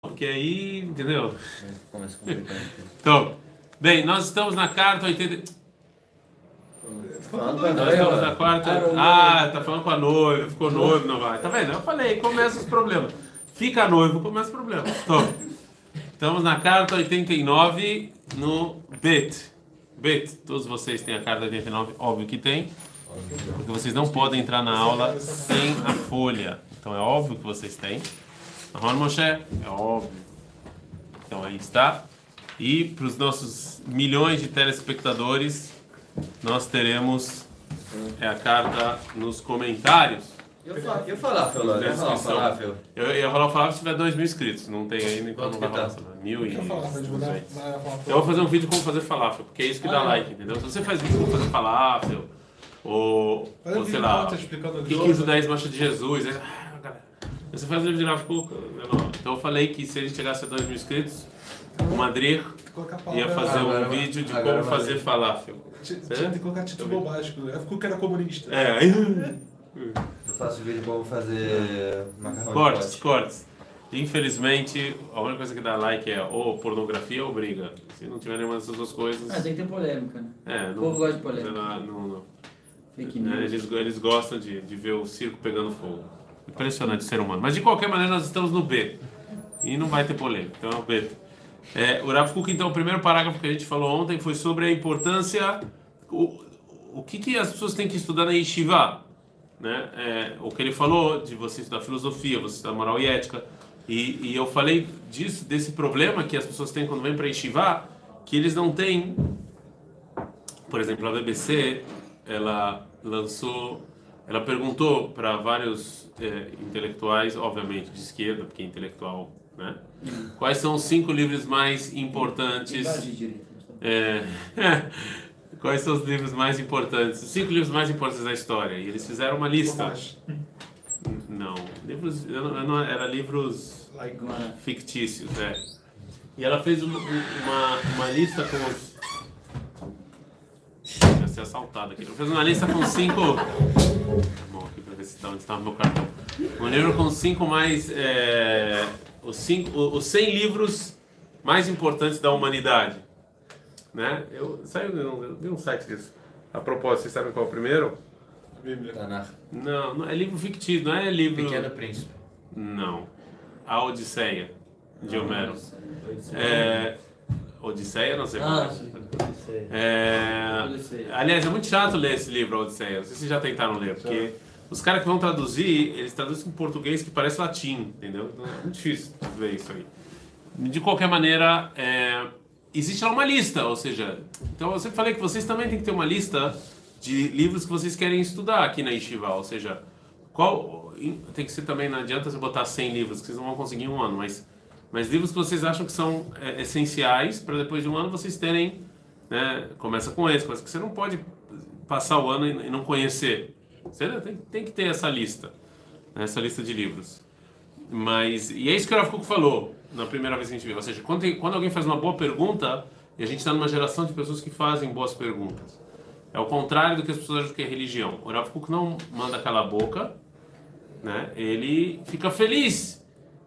porque aí, entendeu? Então, bem, nós estamos na carta 80. Nós estamos na quarta. Ah, tá falando com a noiva, ficou noivo, não vai. Tá vendo? Eu falei, começa os problemas. Fica noivo, começa os problemas. Então, estamos na carta 89 no Bet. Bet, todos vocês têm a carta 89, óbvio que tem. Porque vocês não podem entrar na aula sem a folha. Então é óbvio que vocês têm. Ron Moshe, é óbvio. Então aí está. E para os nossos milhões de telespectadores, nós teremos é a carta nos comentários. Eu falar, eu falar, Felor, eu falar, falafel. Eu ia falar o falafel se tiver 2 mil inscritos. Não tem ainda, então não vai falar. que Mil e. Falar Eu vou fazer um vídeo como fazer falafel, porque é isso que dá Ah, é? like, entendeu? Se você faz vídeo como fazer falafel, ou, ou sei lá, o que, que o judaísmo acha de Jesus, galera, você faz um vídeo gráfico, não. então eu falei que se a gente chegasse a 2 mil inscritos, o Madrid ia fazer um vídeo de agora como fazer falafel. Tinha tinha que colocar título básico. Ela ficou que era comunista. É, aí... Eu faço vídeo como fazer macarrão de cortes, cortes. Infelizmente, a única coisa que dá like é ou pornografia ou briga. Se não tiver nenhuma dessas duas coisas... Ah, tem que ter polêmica, né? É, O povo gosta de polêmica. Não, não, não. Fake news. Eles, eles gostam de, de ver o circo pegando fogo. Impressionante ser humano. Mas de qualquer maneira, nós estamos no B. E não vai ter polêmica. Então é o B. É, o Rav Kuk, então, o primeiro parágrafo que a gente falou ontem foi sobre a importância. O, o que, que as pessoas têm que estudar na Yeshiva. Né? É, o que ele falou de você estudar filosofia, você estudar moral e ética. E, e eu falei disso, desse problema que as pessoas têm quando vêm para Yeshiva, que eles não têm por exemplo, a BBC, ela lançou, ela perguntou para vários eh, intelectuais, obviamente de esquerda, porque é intelectual, né? Quais são os cinco livros mais importantes? Direita. É, quais são os livros mais importantes? Os cinco livros mais importantes da história. E eles fizeram uma lista. Não, livros, eu não, eu não- era livros fictícios, é. E ela fez um- um- uma, uma lista com os. Ia ser assaltada aqui. Ela fez uma lista com cinco. Bom, aqui pra ver se tá onde estava meu cartão. Um livro com cinco mais. é, os, cinco, os 100 livros mais importantes da humanidade. Né? Eu, saiu, eu vi um site disso. A propósito, vocês sabem qual é o primeiro? Bíblia. Não, não é livro fictício, não é livro. Pequeno Príncipe. Não. A Odisseia de Homero. É, Odisseia, não sei Ah, sim. é. Odisseia. Aliás, é muito chato ler esse livro, Odisseia. Não sei se vocês já tentaram ler, porque os caras que vão traduzir, eles traduzem em português que parece latim, entendeu? Então, É muito difícil ver isso aí. De qualquer maneira, é, existe lá uma lista, ou seja, então eu sempre falei que vocês também têm que ter uma lista de livros que vocês querem estudar aqui na Yeshiva, ou seja, qual tem que ser também, não adianta você botar 100 livros, que vocês não vão conseguir em um ano, mas, mas livros que vocês acham que são é, essenciais para depois de um ano vocês terem, né, começa com esse, coisa que você não pode passar o ano e, não conhecer. Você tem, tem que ter essa lista, né, essa lista de livros. Mas, e é isso que o Kuk falou na primeira vez que a gente viu. Ou seja, quando, quando alguém faz uma boa pergunta, e a gente está numa geração de pessoas que fazem boas perguntas. É o contrário do que as pessoas acham que é religião. O Kuk não manda calar a boca, né? ele fica feliz.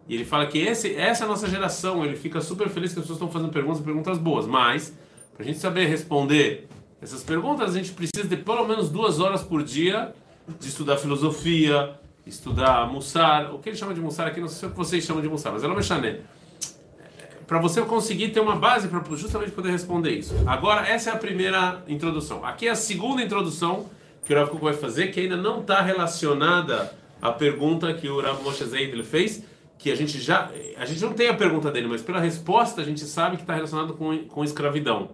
E ele fala que esse, essa é a nossa geração. Ele fica super feliz que as pessoas estão fazendo perguntas, perguntas boas. Mas, para a gente saber responder essas perguntas, a gente precisa de pelo menos duas horas por dia de estudar filosofia, estudar Mussar. O que ele chama de Mussar aqui, não sei o que vocês chamam de Mussar, mas é o Mechané. Para você conseguir ter uma base para justamente poder responder isso. Agora, essa é a primeira introdução. Aqui é a segunda introdução que o Rav Kuk vai fazer, que ainda não está relacionada à pergunta que o Rav Moshe Zeidel fez, que a gente já... A gente não tem a pergunta dele, mas pela resposta a gente sabe que está relacionado com, com escravidão.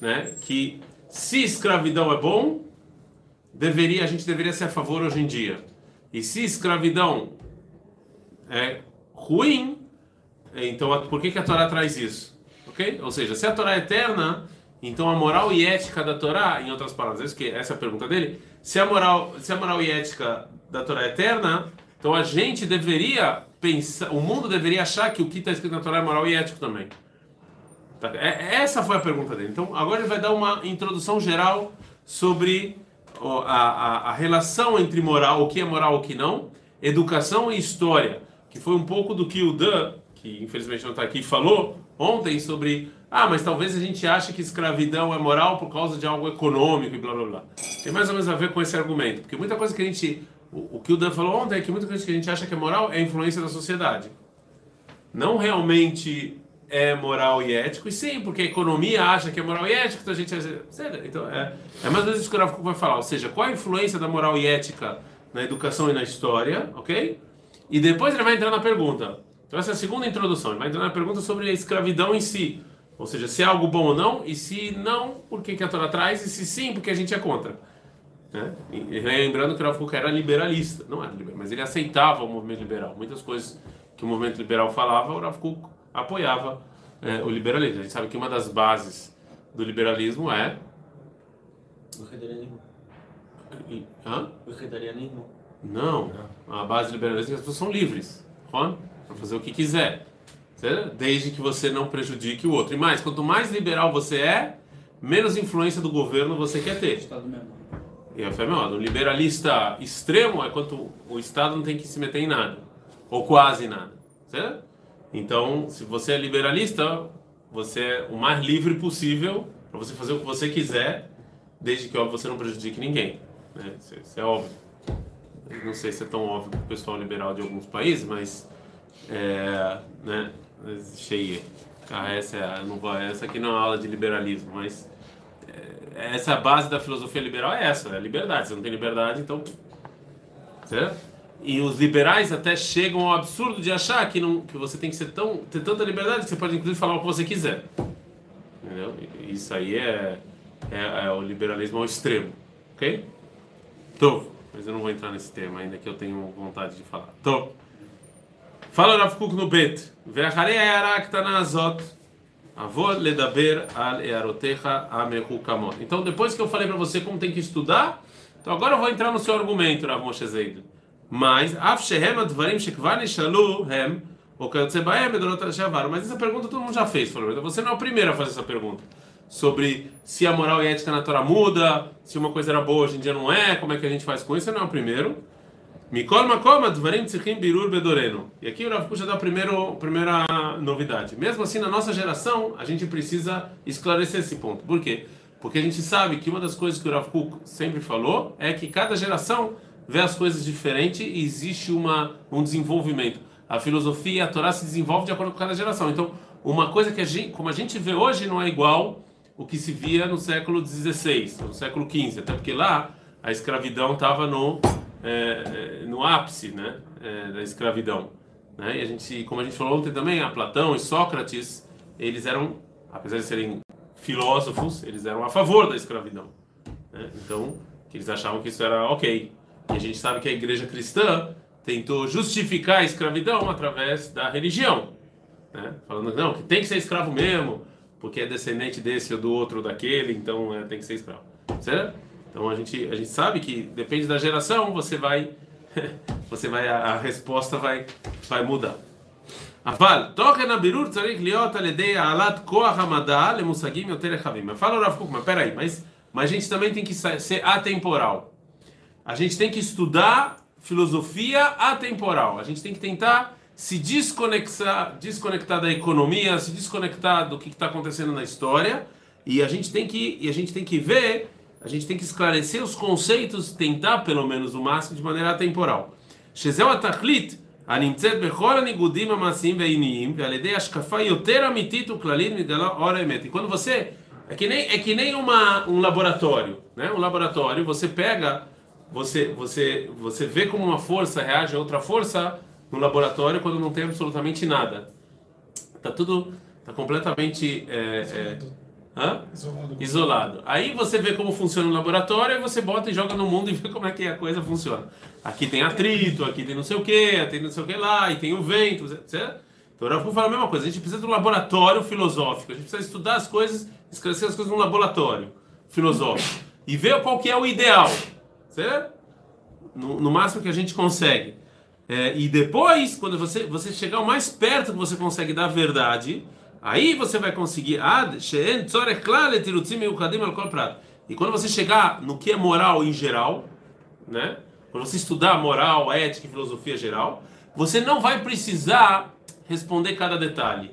Né? Que se escravidão é bom, deveria, a gente deveria ser a favor hoje em dia. E se escravidão é ruim, então por que, que a Torá traz isso? Ok? Ou seja, se a Torá é eterna, então a moral e ética da Torá, em outras palavras, que- essa é a pergunta dele, se a moral, se a moral e ética da Torá é eterna, então a gente deveria pensar, o mundo deveria achar que o que está escrito na Torá é moral e ético também. Tá? É- Essa foi a pergunta dele. Então, agora ele vai dar uma introdução geral sobre ó, a, a, a relação entre moral, o que é moral o que não, educação e história, que foi um pouco do que o Dan, que infelizmente não está aqui, falou ontem sobre ah, mas talvez a gente ache que escravidão é moral por causa de algo econômico e blá blá blá. Tem mais ou menos a ver com esse argumento, porque muita coisa que a gente o, o que o Dan falou ontem é que muita coisa que a gente acha que é moral é influência da sociedade. Não realmente é moral e ético, e sim, porque a economia acha que é moral e ético, então a gente. Então, é, é mais ou menos isso que o Rav vai falar, ou seja, qual a influência da moral e ética na educação e na história, ok? E depois ele vai entrar na pergunta. Então, essa é a segunda introdução. Ele vai entrar na pergunta sobre a escravidão em si. Ou seja, se é algo bom ou não, e se não, por que, que a Torá traz, e se sim, porque a gente é contra. Né? E, lembrando que o Rav era liberalista, não era liberal, mas ele aceitava o movimento liberal. Muitas coisas que o movimento liberal falava, o Rav apoiava é, o liberalismo. A gente sabe que uma das bases do liberalismo é. O vegetarianismo. Hã? O vegetarianismo. Não. A base do liberalismo é que as pessoas são livres. Para fazer o que quiser. Desde que você não prejudique o outro. E mais, quanto mais liberal você é, menos influência do governo você quer ter. Estado mesmo. E a fé é Um liberalista extremo é quanto o Estado não tem que se meter em nada. Ou quase nada. Certo? Então, se você é liberalista, você é o mais livre possível para você fazer o que você quiser, desde que óbvio, você não prejudique ninguém. Né? Isso, isso, é óbvio. Não sei se é tão óbvio para o pessoal liberal de alguns países, mas é, né? Cheia. Ah, essa, é, não vou, essa aqui não é aula de liberalismo, mas é, essa base da filosofia liberal é essa, é a liberdade. Você não tem liberdade, então. Certo? E os liberais até chegam ao absurdo de achar que, não, que você tem que ser tão, ter tanta liberdade que você pode, inclusive, falar o que você quiser. Entendeu? Isso aí é, é, é o liberalismo ao extremo. Ok? Tô. Mas eu não vou entrar nesse tema ainda que eu tenho vontade de falar. Tô. Fala Rafa Kuk no Bet. está na tanazot. Ledaber al. Então, depois que eu falei para você como tem que estudar, então agora eu vou entrar no seu argumento, Rav Moshe Zeid. Mas, hem, o. Mas essa pergunta todo mundo já fez, falou. Então você não é o primeiro a fazer essa pergunta. Sobre se a moral e a ética na Torá muda, se uma coisa era boa hoje em dia não é, como é que a gente faz com isso, você não é o primeiro. Mikol makom advarim tzrichim birur bedoreno. E aqui o Rav Kusha dá a primeira novidade. Mesmo assim, na nossa geração, a gente precisa esclarecer esse ponto. Por quê? Porque a gente sabe que uma das coisas que o Rav Kuk sempre falou é que cada geração vê as coisas diferente e existe uma, um desenvolvimento. A filosofia a Torá se desenvolve de acordo com cada geração. Então, uma coisa que a gente, como a gente vê hoje não é igual o que se via no século XVI, no século XV, até porque lá a escravidão estava no é, é, no ápice né, é, da escravidão. Né? E a gente, como a gente falou ontem também, a Platão e Sócrates, eles eram, apesar de serem filósofos, eles eram a favor da escravidão. Né? Então, eles achavam que isso era ok. E a gente sabe que a igreja cristã tentou justificar a escravidão através da religião. Né? Falando não, que tem que ser escravo mesmo, porque é descendente desse ou do outro ou daquele, então é, tem que ser escravo. Certo? Então a gente, a gente sabe que depende da geração, você vai você vai a, a resposta vai vai mudar. אבל תוכן הבירור צריך להיות על ידי העלאת כוח המדע למושגים יותר רחבים. Fala o Rav Kuk, mas peraí, mas, mas a gente também tem que ser atemporal. A gente tem que estudar filosofia atemporal. A gente tem que tentar se desconectar, desconectar da economia, se desconectar do que está acontecendo na história. E a gente tem que, e a gente tem que ver a gente tem que esclarecer os conceitos, tentar pelo menos o máximo de maneira atemporal. שזהו התכלית הנמצאת בכל הניגודים המעשיים והעיניים ועל ידי השקפה יותר אמיתית וכללית מגלה אור האמת. E quando você é que nem é que nem uma, um laboratório, né? Um laboratório, você pega, você você você vê como uma força reage a outra força no laboratório quando não tem absolutamente nada. Tá tudo tá completamente é, é, Hã? Isolado. Isolado. Aí você vê como funciona o laboratório, aí você bota e joga no mundo e vê como é que a coisa funciona. Aqui tem atrito, aqui tem não sei o que, tem não sei o que lá, e tem o vento, certo? Então, eu vou falar a mesma coisa. A gente precisa de um laboratório filosófico. A gente precisa estudar as coisas, esclarecer as coisas num laboratório filosófico. E ver qual que é o ideal. Certo? No, no máximo que a gente consegue. É, e depois, quando você, você chegar o mais perto que você consegue da verdade, Aí você vai conseguir e quando você chegar no que é moral em geral, né? Quando você estudar moral, ética e filosofia geral, você não vai precisar responder cada detalhe.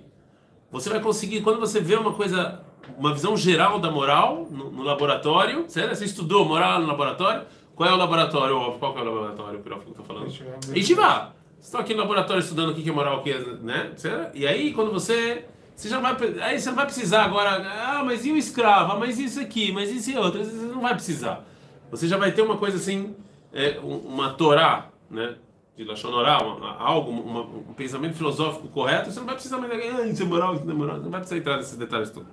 Você vai conseguir, quando você vê uma coisa, uma visão geral da moral no, no laboratório, certo? você estudou moral no laboratório, qual é o laboratório? Qual é o laboratório que eu estou falando? Itivá. Estou aqui no laboratório estudando o que é moral, o que é, né? Certo? E aí, quando você você já vai, aí você não vai precisar agora, ah, mas e o escravo? Ah, mas isso aqui, mas isso e outro, você não vai precisar. Você já vai ter uma coisa assim, é, uma Torá, né? De Lachonorá, algo, uma, um pensamento filosófico correto, você não vai precisar mais, ah, isso é moral, isso não é moral, não vai precisar entrar nesses detalhes todos.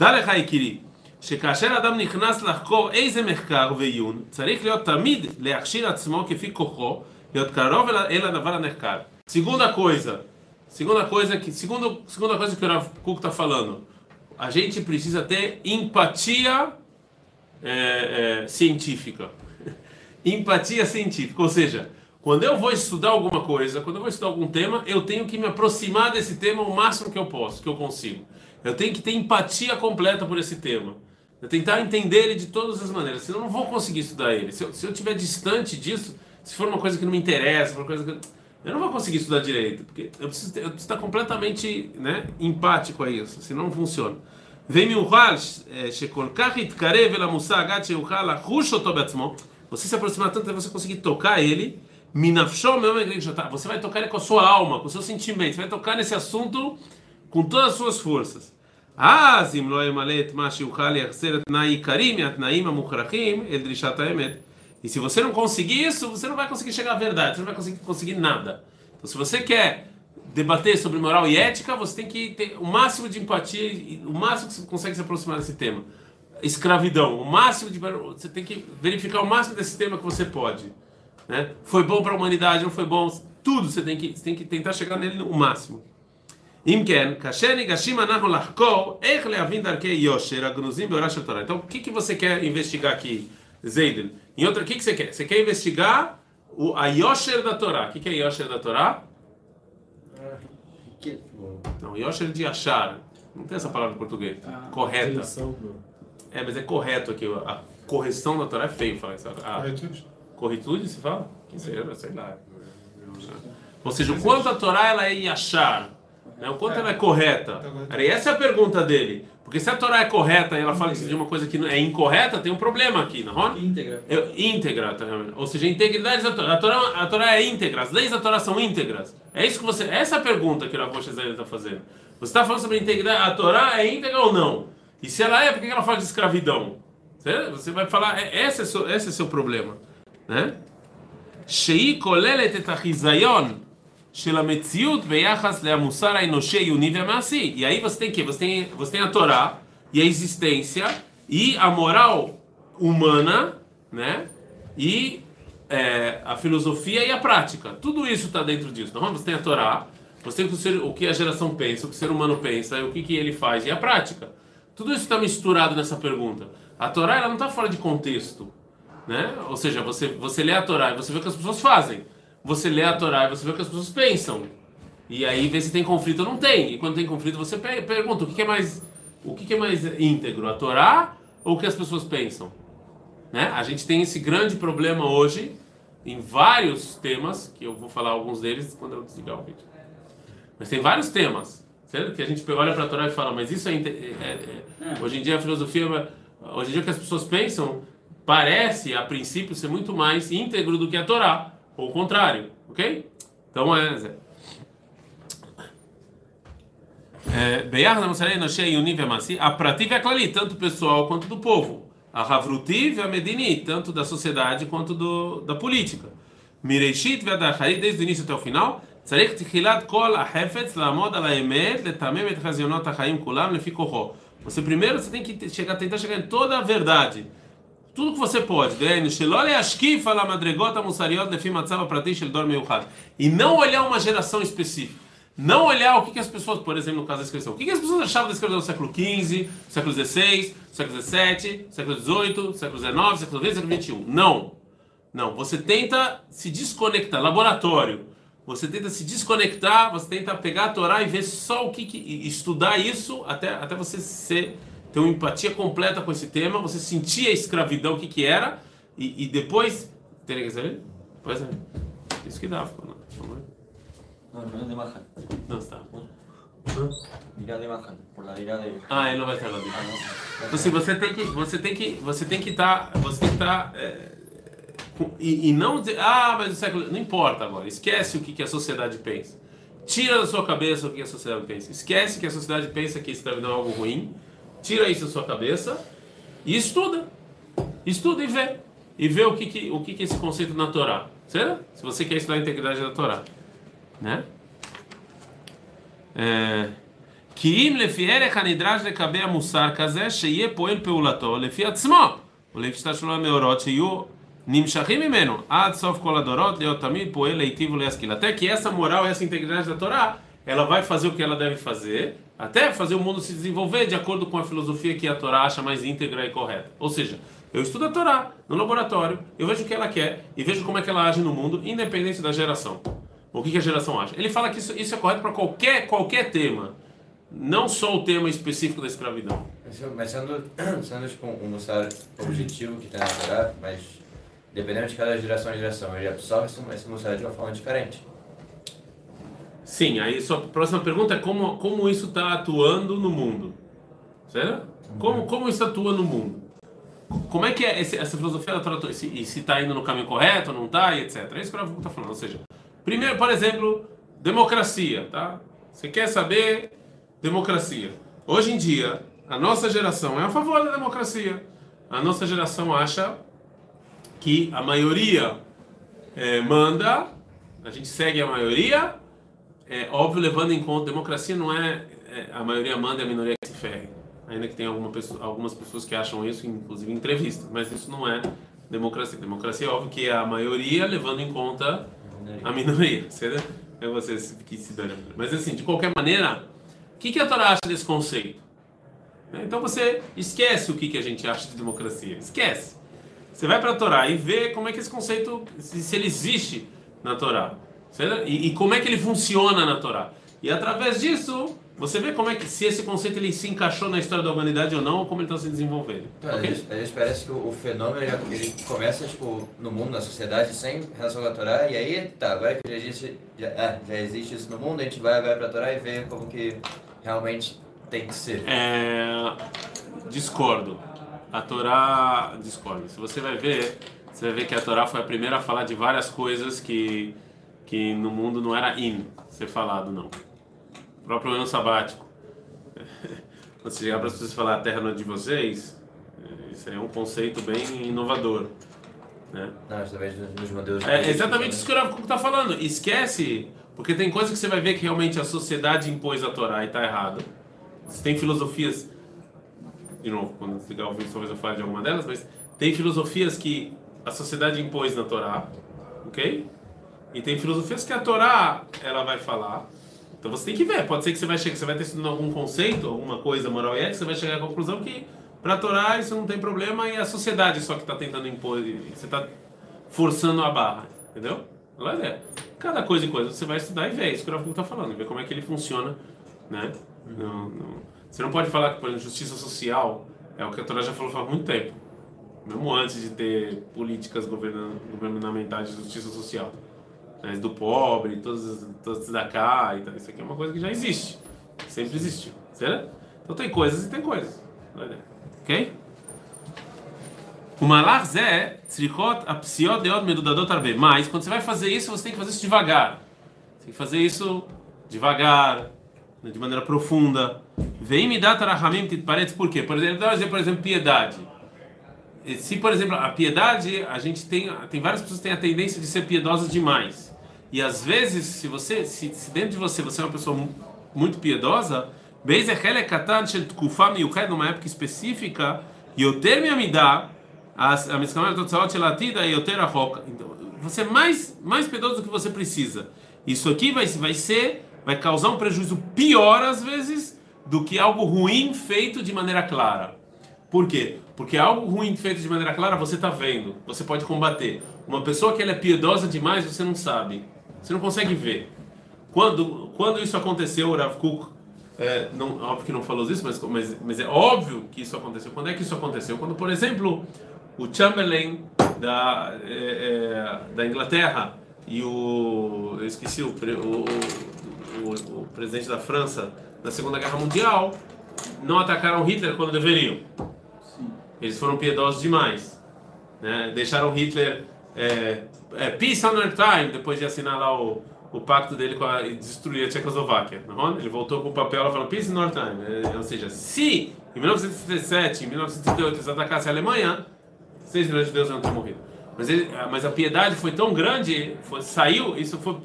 דע לך יקירי, שכאשר אדם נכנס לחקור איזה מחקר ועיון, צריך להיות תמיד להכשיר עצמו כפי כוחו, להיות קרוב אל הדבר הנחקר. Segunda coisa, Segunda coisa que segundo, segunda coisa que o Rav Kuk está falando, a gente precisa ter empatia é, é, científica. empatia científica, ou seja, quando eu vou estudar alguma coisa, quando eu vou estudar algum tema, eu tenho que me aproximar desse tema o máximo que eu posso, que eu consigo. Eu tenho que ter empatia completa por esse tema. Eu tentar entender ele de todas as maneiras, senão eu não vou conseguir estudar ele. Se eu, se eu estiver distante disso, se for uma coisa que não me interessa, uma coisa que eu não vou conseguir estudar direito, porque eu preciso, ter, eu preciso estar completamente né, empático a isso, senão não funciona. ומיוחל שכל כך יתקרב אל המושג עד שיוכל לחוש אותו בעצמו, você se aproximar tanto que você conseguir tocar ele, minafshom você vai tocar ele com a sua alma, com o seu sentimento, você vai tocar nesse assunto com todas as suas forças. אז אם לא ימלא את מה שיוכל לייחסר תנאי עיקרי מהתנאים המוכרחים אל דרישת האמת, e se você não conseguir isso, você não vai conseguir chegar à verdade, você não vai conseguir, conseguir nada. Então, se você quer debater sobre moral e ética, você tem que ter o máximo de empatia, o máximo que você consegue se aproximar desse tema. Escravidão, o máximo de. Você tem que verificar o máximo desse tema que você pode. Né? Foi bom para a humanidade, não foi bom? Tudo você tem que, você tem que tentar chegar nele o máximo. אם כן, כאשר ניגשים אנחנו לחקור איך להבין דרכי יושר הגנוזים בהוראה של תורה. Então, o que, que você quer investigar aqui, Zeiden? Em outra, o que, que você quer? Você quer investigar o, a Yosher da Torá. O que, que é Yosher da Torá? Não, Yosher de achar. Não tem essa palavra em português. Ah, Correta. É, mas é correto aqui. A correção da Torá é feio falar isso. A, corretude? Corretude, se fala? Que seja, sei lá. Ou seja, o quanto a Torá ela é achar, né? o quanto ela é correta. E essa é a pergunta dele. Porque se a Torá é correta e ela fala de uma coisa que é incorreta, tem um problema aqui, não é? Íntegra. Eu, íntegra, tá ou seja, a integridade da Torá. A Torá, a Torá é íntegra, as leis da Torá são íntegras. É isso que você. Essa é a pergunta que o Rav está fazendo. Você está falando sobre a integridade, a Torá é íntegra ou não? E se ela é, por que ela fala de escravidão? Você vai falar, é, esse, é seu, esse é seu problema. Né? Shei kolelet e aí você tem que você tem você tem a Torá e a existência e a moral humana, né? E é, a filosofia e a prática. Tudo isso está dentro disso. Então você tem a Torá, você tem o, ser, o que a geração pensa, o que o ser humano pensa, o que que ele faz e a prática. Tudo isso está misturado nessa pergunta. A Torá ela não está fora de contexto, né? Ou seja, você você lê a Torá e você vê o que as pessoas fazem você lê a Torá e você vê o que as pessoas pensam. E aí vê se tem conflito ou não tem. E quando tem conflito, você pergunta o que, é mais o que, é mais íntegro, a Torá ou o que as pessoas pensam? Né? A gente tem esse grande problema hoje em vários temas, que eu vou falar alguns deles quando eu desligar o vídeo. Mas tem vários temas, certo? Que a gente olha para a Torá e fala, mas isso é, é, é, é, hoje em dia a filosofia, hoje em dia que as pessoas pensam, parece a princípio ser muito mais íntegro do que a Torá ou o contrário, ok? Então é. ביחד המוסרי האנושי העיוני והמעשי, הפרטי והכללי, tanto pessoal quanto do povo. A Havruti והמדיני, tanto da sociedade quanto do, da política. מראשית ועד האחרית, desde o início até o final, צריך תחילת כל החפץ לעמוד על האמת, לתמם את חזיונות החיים כולם לפי כוחו. Você primeiro você tem que chegar, tentar chegar em toda a verdade tudo que você pode, e não olhar uma geração específica. Não olhar o que, que as pessoas, por exemplo, no caso da escravidão, o que, que as pessoas achavam da escravidão no século XV, século XVI, século XVII, século XVIII, século XIX, século XX, século XXI. Não. Não. Você tenta se desconectar. Laboratório. Você tenta se desconectar, você tenta pegar a Torá e ver só o que, que estudar isso até, até você ser ter uma empatia completa com esse tema, você sentia a escravidão, o que, que era, e, e depois. Teria que saber? Pois é. Isso que dá. Não, No, no es de Mahan. Não está. Dirá de Mahan, por la dirá de. Ah, ele não vai estar lá. Então, assim, você tem que você tem que você tem que estar você tem que estar e, e não dizer ah mas o século não importa agora esquece o que, que a sociedade pensa tira da sua cabeça o que a sociedade pensa esquece que a sociedade pensa que escravidão é algo ruim tira isso da sua cabeça e estuda estuda e vê e vê o que, que o que, que é esse conceito na Torá certo se você quer estudar a integridade da Torá né é, כי אם לפי ערך הנדרש לקבע מוסר כזה, שיהיה פועל פעולתו לפי עצמו, ולפי שיטה המאורות, שיהיו נמשכים ממנו עד סוף כל הדורות, להיות תמיד פועל להיטיב ולהשכיל. Até que essa moral, essa integridade da Torá, ela vai fazer o que ela deve fazer, até fazer o mundo se desenvolver de acordo com a filosofia que a Torá acha mais íntegra e correta. Ou seja, eu estudo a Torá no laboratório, eu vejo o que ela quer e vejo como é que ela age no mundo, independente da geração. O que, que a geração acha? Ele fala que isso, isso é correto para qualquer, qualquer tema não só o tema específico da escravidão. Mas, sendo, sendo tipo, um Mussar objetivo que tem na Torá, mas dependendo de cada geração em geração, ele absorve esse, Mussar de uma forma diferente. Sim, aí sua próxima pergunta é como, como isso está atuando no mundo. Certo? Como, como isso atua no mundo? Como é que é esse, essa filosofia da Torá, e se está indo no caminho correto, não está, etc. É isso que eu está falando. Ou seja, primeiro, por exemplo, democracia, tá? Você quer saber democracia. Hoje em dia, a nossa geração é a favor da democracia. A nossa geração acha que a maioria eh, manda, a gente segue a maioria, é óbvio levando em conta democracia não é, é, a maioria manda e a minoria que se ferre. Ainda que tenha alguma pessoa, algumas pessoas que acham isso, inclusive em entrevista, mas isso não é democracia. Democracia é óbvio que é a maioria levando em conta a minoria. É você que se dane. Mas assim, de qualquer maneira, o que, que a Torá acha desse conceito? Então você esquece o que, que a gente acha de democracia. Esquece. Você vai para a Torá e vê como é que esse conceito, se ele existe na Torá. E, e, como é que ele funciona na Torá. E através disso, você vê como é que se esse conceito ele se encaixou na história da humanidade ou não, ou como ele está se desenvolvendo. Então, ok? às, vezes, parece que o, o fenômeno ele, ele começa tipo, no mundo, na sociedade, sem relação com a Torá, e aí, tá, agora que já existe, já, ah, já existe isso no mundo, a gente vai agora para a Torá e vê como que realmente tem que ser. É, discordo. A Torá. Discordo. Se você vai ver, você vai ver que a Torá foi a primeira a falar de várias coisas que, que no mundo não era in ser falado, não. O próprio ano sabático. Quando você chegar para as pessoas falar a terra não é de vocês, isso aí é um conceito bem inovador. Né? Não, através dos, dos modelos. É exatamente isso que o Rav está falando. Esquece, porque tem coisas que você vai ver que realmente a sociedade impôs a Torá e está errado. Você tem filosofias, de novo, quando ligar o vídeo talvez eu fale de alguma delas, mas tem filosofias que a sociedade impôs na Torá, ok? E tem filosofias que a Torá ela vai falar. Então você tem que ver. Pode ser que você vai chegar, você vai ter estudando algum conceito, alguma coisa moral e ética, você vai chegar à conclusão que para a Torá isso não tem problema e é a sociedade só que está tentando impor, você está forçando a barra, entendeu? Mas é. Cada coisa e coisa você vai estudar e ver, é isso que o Rafa está falando, ver como é que ele funciona, né? Não, não. Você não pode falar que, por exemplo, justiça social é o que a Torá já falou faz muito tempo, mesmo antes de ter políticas governa, governamentais de justiça social, né? do pobre, todos, todos da cá, e tal. isso aqui é uma coisa que já existe, sempre existiu, certo? Então tem coisas e tem coisas, ok? O malach zé, tzrichot, apsiot, deot, medudadot, arbe. Mas, quando você vai fazer isso, você tem que fazer isso devagar. Tem que fazer isso devagar, né, de maneira profunda. Vem me dar tarahamim titparetz, por quê? Por exemplo, dizer, por exemplo, piedade. Se, por exemplo, a piedade, a gente tem, tem várias pessoas que têm a tendência de ser piedosas demais. E às vezes, se você, se, se dentro de você você é uma pessoa muito piedosa, é numa época específica, yoter me amidá, a miskamar totzaot shel atida yoter achok. Então, você é mais, mais piedoso do que você precisa. Isso aqui vai, vai ser, vai causar um prejuízo pior às vezes do que algo ruim feito de maneira clara. Por quê? Porque algo ruim feito de maneira clara você está vendo, você pode combater. Uma pessoa que ela é piedosa demais, você não sabe, você não consegue ver. Quando, quando isso aconteceu, o Rav Kuk, é, não, óbvio que não falou isso, mas, mas, mas é óbvio que isso aconteceu. Quando é que isso aconteceu? Quando, por exemplo, o Chamberlain da, é, é, da Inglaterra e o. Eu esqueci o, o, o, o- presidente da França na Segunda Guerra Mundial não atacaram Hitler quando deveriam. Eles foram piedosos demais. Né? Deixaram Hitler é, é, peace on our time depois de assinar lá o, o pacto dele com a, e destruir a Tchecoslováquia. Não é? Ele voltou com o papel lá falando peace on our time. É, ou seja, se em 1937, em 1938 eles atacassem a Alemanha, 6 milhões de judeus não teriam morrido. Mas, ele, mas a piedade foi tão grande, foi- saiu, isso foi,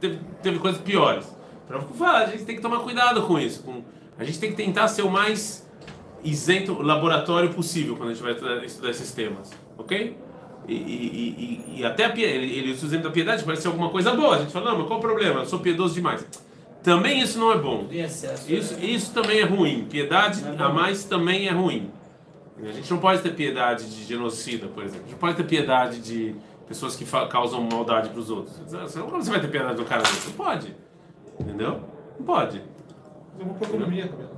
teve, teve coisas piores. Para falar, a gente tem que tomar cuidado com isso. com- a gente tem que tentar ser o mais isento laboratório possível quando a gente vai estudar esses temas, ok? E, e- e- e- até a ele, ele usa o exemplo da piedade parece ser alguma coisa boa. A gente fala, não, mas qual o problema? Eu sou piedoso demais. Também isso não é bom. Em excesso. Isso, isso também é ruim. Piedade a mais também é ruim. A gente não pode ter piedade de genocida, por exemplo. A gente não pode ter piedade de pessoas que causam maldade para os outros. Você- Como você vai ter piedade do cara desse? Não pode. Entendeu? Não pode. Eu vou pra economia, Camila.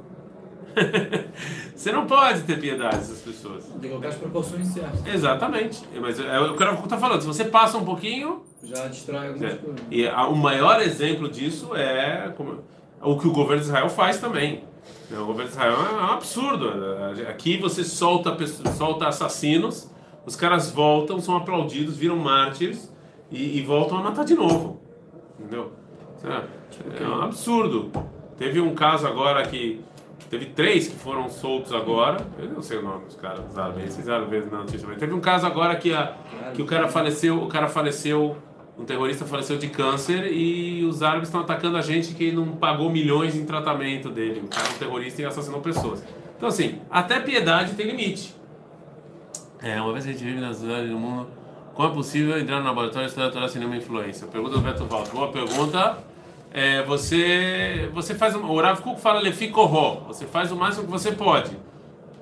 Você não pode ter piedade dessas pessoas. Tem que colocar as proporções certas. Exatamente. Mas é o que eu estou falando. Se você passa um pouquinho. Já destrói algumas É. coisas. E a- o maior exemplo disso é como- o que o governo de Israel faz também. O governo de Israel é um absurdo. Aqui você solta, solta assassinos, os caras voltam, são aplaudidos, viram mártires e, e voltam a matar de novo. Entendeu? É um absurdo. Teve um caso agora que. Teve três que foram soltos agora. Eu não sei o nome dos caras, árabes. Vocês árabes na notícia. Teve um caso agora que, a, que o cara faleceu. O cara faleceu. Um terrorista faleceu de câncer e os árabes estão atacando a gente que não pagou milhões em tratamento dele. O cara é um terrorista e assassinou pessoas. Então, assim, até piedade tem limite. É, uma vez a gente vive na cidade no mundo, como é possível entrar no laboratório e estudar a Torá sem nenhuma influência? Pergunta do Beto Valdo. Boa pergunta. É, você, você faz. O Rav Kuk fala leficorró. Você faz o máximo que você pode.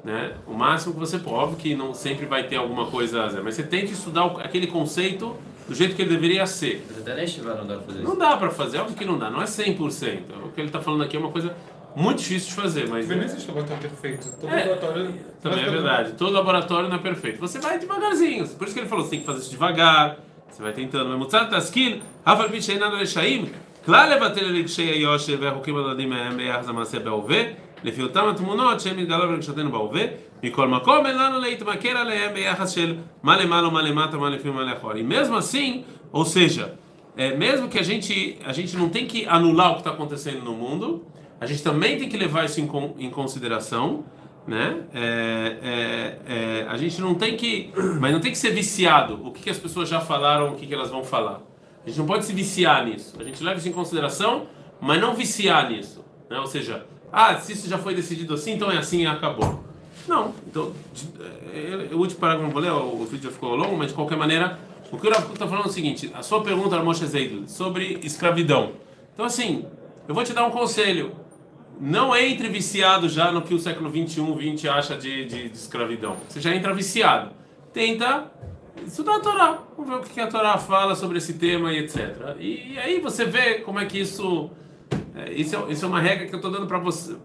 Né? O máximo que você pode. Óbvio que não sempre vai ter alguma coisa. Mas você tenta estudar o- aquele conceito do jeito que ele deveria ser. Mas até Estiva não dá pra fazer isso. Não dá pra fazer, óbvio que não dá. Não é 100%. O que ele tá falando aqui é uma coisa muito difícil de fazer. Mas Também não existe laboratório perfeito. Todo É, laboratório. também é verdade. Todo laboratório não é perfeito. Você vai devagarzinho. Por isso que ele falou, você tem que fazer isso devagar. Você vai tentando. Mas Mutzat Taskil, Rafael Pichei Nada Lechaim, כלל לבטל לרגשי היושר והחוקים הנולדים מהם ביחס למעשה בהווה, לפי אותם התמונות שהם מתגלות ברגשותינו בהווה, מכל מקום אין לנו להתמכר עליהם ביחס של מה למעלה, מה למטה, מה לפנים, מה לאחור. E mesmo assim, ou seja, é, mesmo que a gente, a gente não tem que anular o que está acontecendo no mundo, a gente também tem que levar isso em, con- em consideração, né? É, é, é, a gente não tem que, mas não tem que ser viciado. O que, que as pessoas já falaram, o que, que elas vão falar. A gente não pode se viciar nisso. A gente leva isso em consideração, mas não viciar nisso. Né? Ou seja, ah, se isso já foi decidido assim, então é assim e acabou. Não. Então, o último parágrafo não vou ler, o, vídeo já ficou longo, mas de qualquer maneira, o que o Rav está falando é o seguinte: a sua pergunta, Moshe Zeidel, sobre escravidão. Então, assim, eu vou te dar um conselho. Não entre viciado já no que o século 21, 20 acha de, de, de escravidão. Você já entra viciado. Tenta estudar a Torá. Vamos ver o que a Torá fala sobre esse tema e etc. E, aí você vê como é que isso. é, isso, é, isso é uma regra que eu estou dando para você.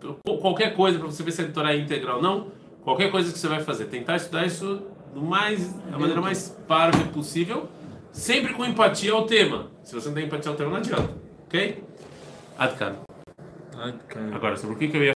Qualquer coisa, para você ver se a Torá é íntegra ou não. Qualquer coisa que você vai fazer. Tentar estudar isso do mais, da maneira mais parva possível. Sempre com empatia ao tema. Se você não tem empatia ao tema, não adianta. Ok? Adkan. Agora, sobre o que que eu ia